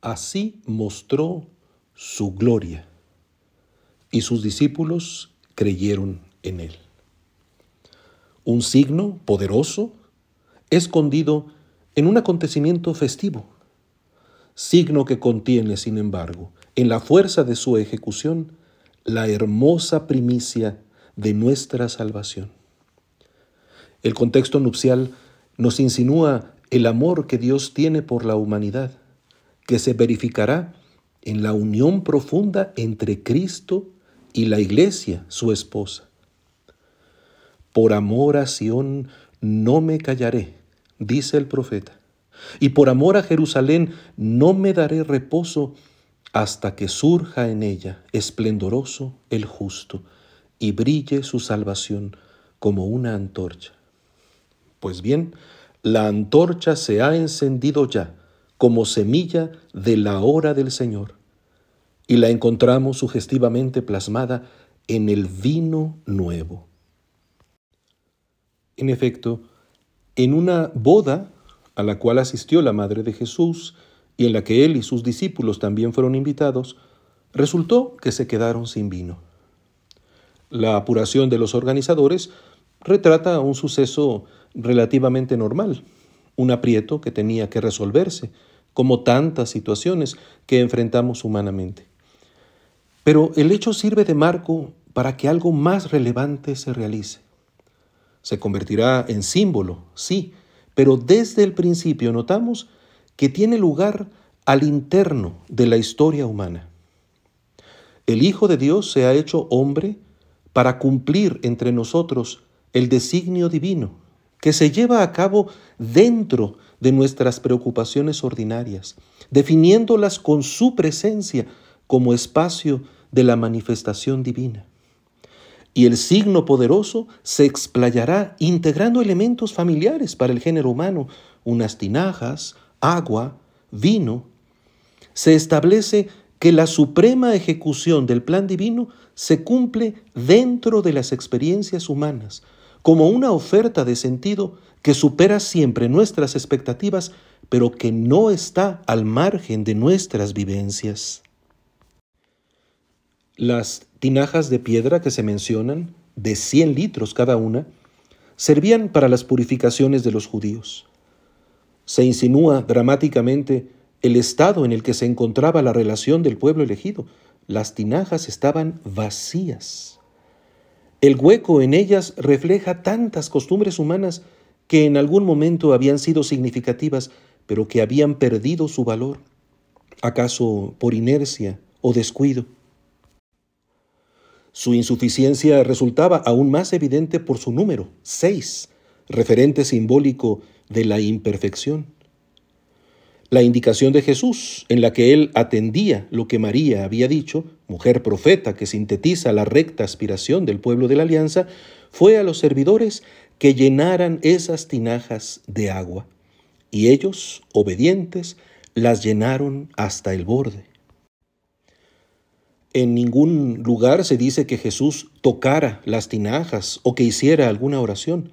Así mostró su gloria y sus discípulos creyeron en él. Un signo poderoso escondido en un acontecimiento festivo, signo que contiene, sin embargo, en la fuerza de su ejecución, la hermosa primicia de nuestra salvación. El contexto nupcial nos insinúa el amor que Dios tiene por la humanidad, que se verificará en la unión profunda entre Cristo y la iglesia, su esposa. Por amor a Sión no me callaré, dice el profeta, y por amor a Jerusalén no me daré reposo hasta que surja en ella esplendoroso el justo y brille su salvación como una antorcha. Pues bien, la antorcha se ha encendido ya como semilla de la hora del Señor, y la encontramos sugestivamente plasmada en el vino nuevo. En efecto, en una boda a la cual asistió la Madre de Jesús y en la que él y sus discípulos también fueron invitados, resultó que se quedaron sin vino. La apuración de los organizadores retrata un suceso relativamente normal, un aprieto que tenía que resolverse, como tantas situaciones que enfrentamos humanamente. Pero el hecho sirve de marco para que algo más relevante se realice. Se convertirá en símbolo, sí, pero desde el principio notamos que tiene lugar al interno de la historia humana. El Hijo de Dios se ha hecho hombre para cumplir entre nosotros el designio divino que se lleva a cabo dentro de nuestras preocupaciones ordinarias, definiéndolas con su presencia como espacio de la manifestación divina. Y el signo poderoso se explayará integrando elementos familiares para el género humano, unas tinajas, agua, vino. Se establece que la suprema ejecución del plan divino se cumple dentro de las experiencias humanas, como una oferta de sentido que supera siempre nuestras expectativas, pero que no está al margen de nuestras vivencias. Las tinajas de piedra que se mencionan, de 100 litros cada una, servían para las purificaciones de los judíos. Se insinúa dramáticamente el estado en el que se encontraba la relación del pueblo elegido. Las tinajas estaban vacías. El hueco en ellas refleja tantas costumbres humanas que en algún momento habían sido significativas, pero que habían perdido su valor, acaso por inercia o descuido. Su insuficiencia resultaba aún más evidente por su número, seis, referente simbólico de la imperfección. La indicación de Jesús, en la que él atendía lo que María había dicho, mujer profeta que sintetiza la recta aspiración del pueblo de la alianza, fue a los servidores que llenaran esas tinajas de agua. Y ellos, obedientes, las llenaron hasta el borde. En ningún lugar se dice que Jesús tocara las tinajas o que hiciera alguna oración.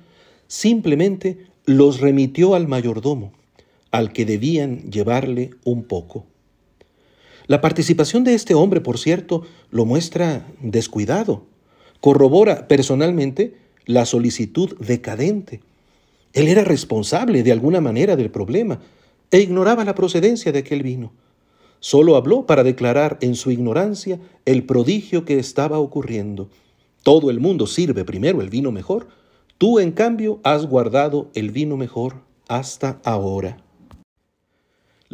Simplemente los remitió al mayordomo al que debían llevarle un poco. La participación de este hombre, por cierto, lo muestra descuidado. Corrobora personalmente la solicitud decadente. Él era responsable de alguna manera del problema e ignoraba la procedencia de aquel vino. Solo habló para declarar en su ignorancia el prodigio que estaba ocurriendo. Todo el mundo sirve primero el vino mejor. Tú, en cambio, has guardado el vino mejor hasta ahora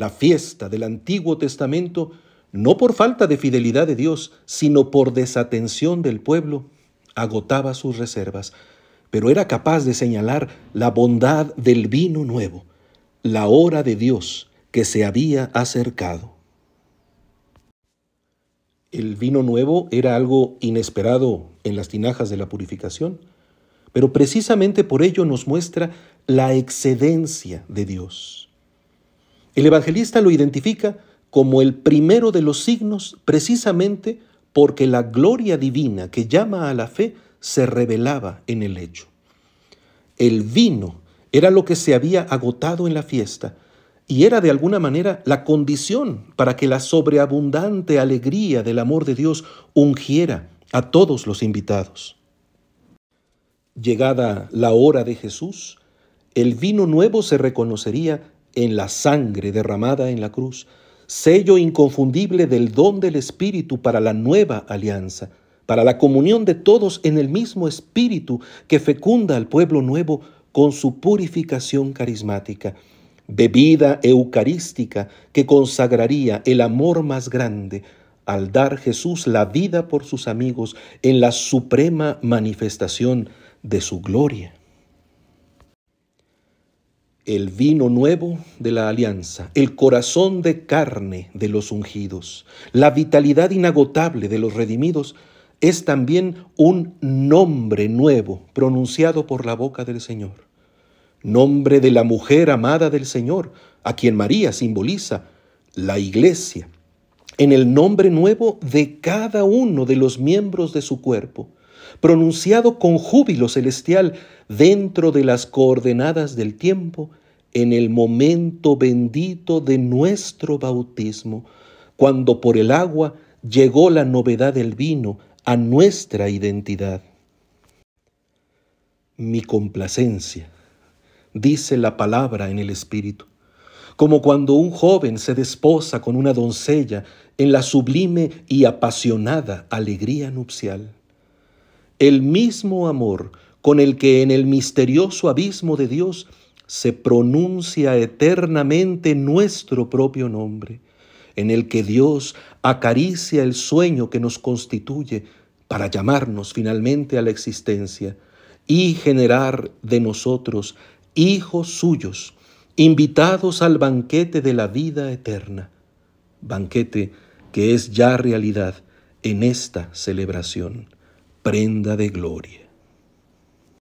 la fiesta del Antiguo Testamento, no por falta de fidelidad de Dios, sino por desatención del pueblo, agotaba sus reservas, pero era capaz de señalar la bondad del vino nuevo, la hora de Dios que se había acercado. El vino nuevo era algo inesperado en las tinajas de la purificación, pero precisamente por ello nos muestra la excedencia de Dios. El evangelista lo identifica como el primero de los signos precisamente porque la gloria divina que llama a la fe se revelaba en el hecho. El vino era lo que se había agotado en la fiesta y era de alguna manera la condición para que la sobreabundante alegría del amor de Dios ungiera a todos los invitados. Llegada la hora de Jesús, el vino nuevo se reconocería en la sangre derramada en la cruz, sello inconfundible del don del Espíritu para la nueva alianza, para la comunión de todos en el mismo Espíritu que fecunda al pueblo nuevo con su purificación carismática, bebida eucarística que consagraría el amor más grande al dar Jesús la vida por sus amigos en la suprema manifestación de su gloria el vino nuevo de la alianza, el corazón de carne de los ungidos, la vitalidad inagotable de los redimidos, es también un nombre nuevo pronunciado por la boca del Señor. Nombre de la mujer amada del Señor, a quien María simboliza, la iglesia, en el nombre nuevo de cada uno de los miembros de su cuerpo, pronunciado con júbilo celestial dentro de las coordenadas del tiempo, en el momento bendito de nuestro bautismo, cuando por el agua llegó la novedad del vino a nuestra identidad. Mi complacencia, dice la palabra en el Espíritu, como cuando un joven se desposa con una doncella en la sublime y apasionada alegría nupcial el mismo amor con el que en el misterioso abismo de Dios se pronuncia eternamente nuestro propio nombre, en el que Dios acaricia el sueño que nos constituye para llamarnos finalmente a la existencia y generar de nosotros hijos suyos, invitados al banquete de la vida eterna, banquete que es ya realidad en esta celebración prenda de gloria.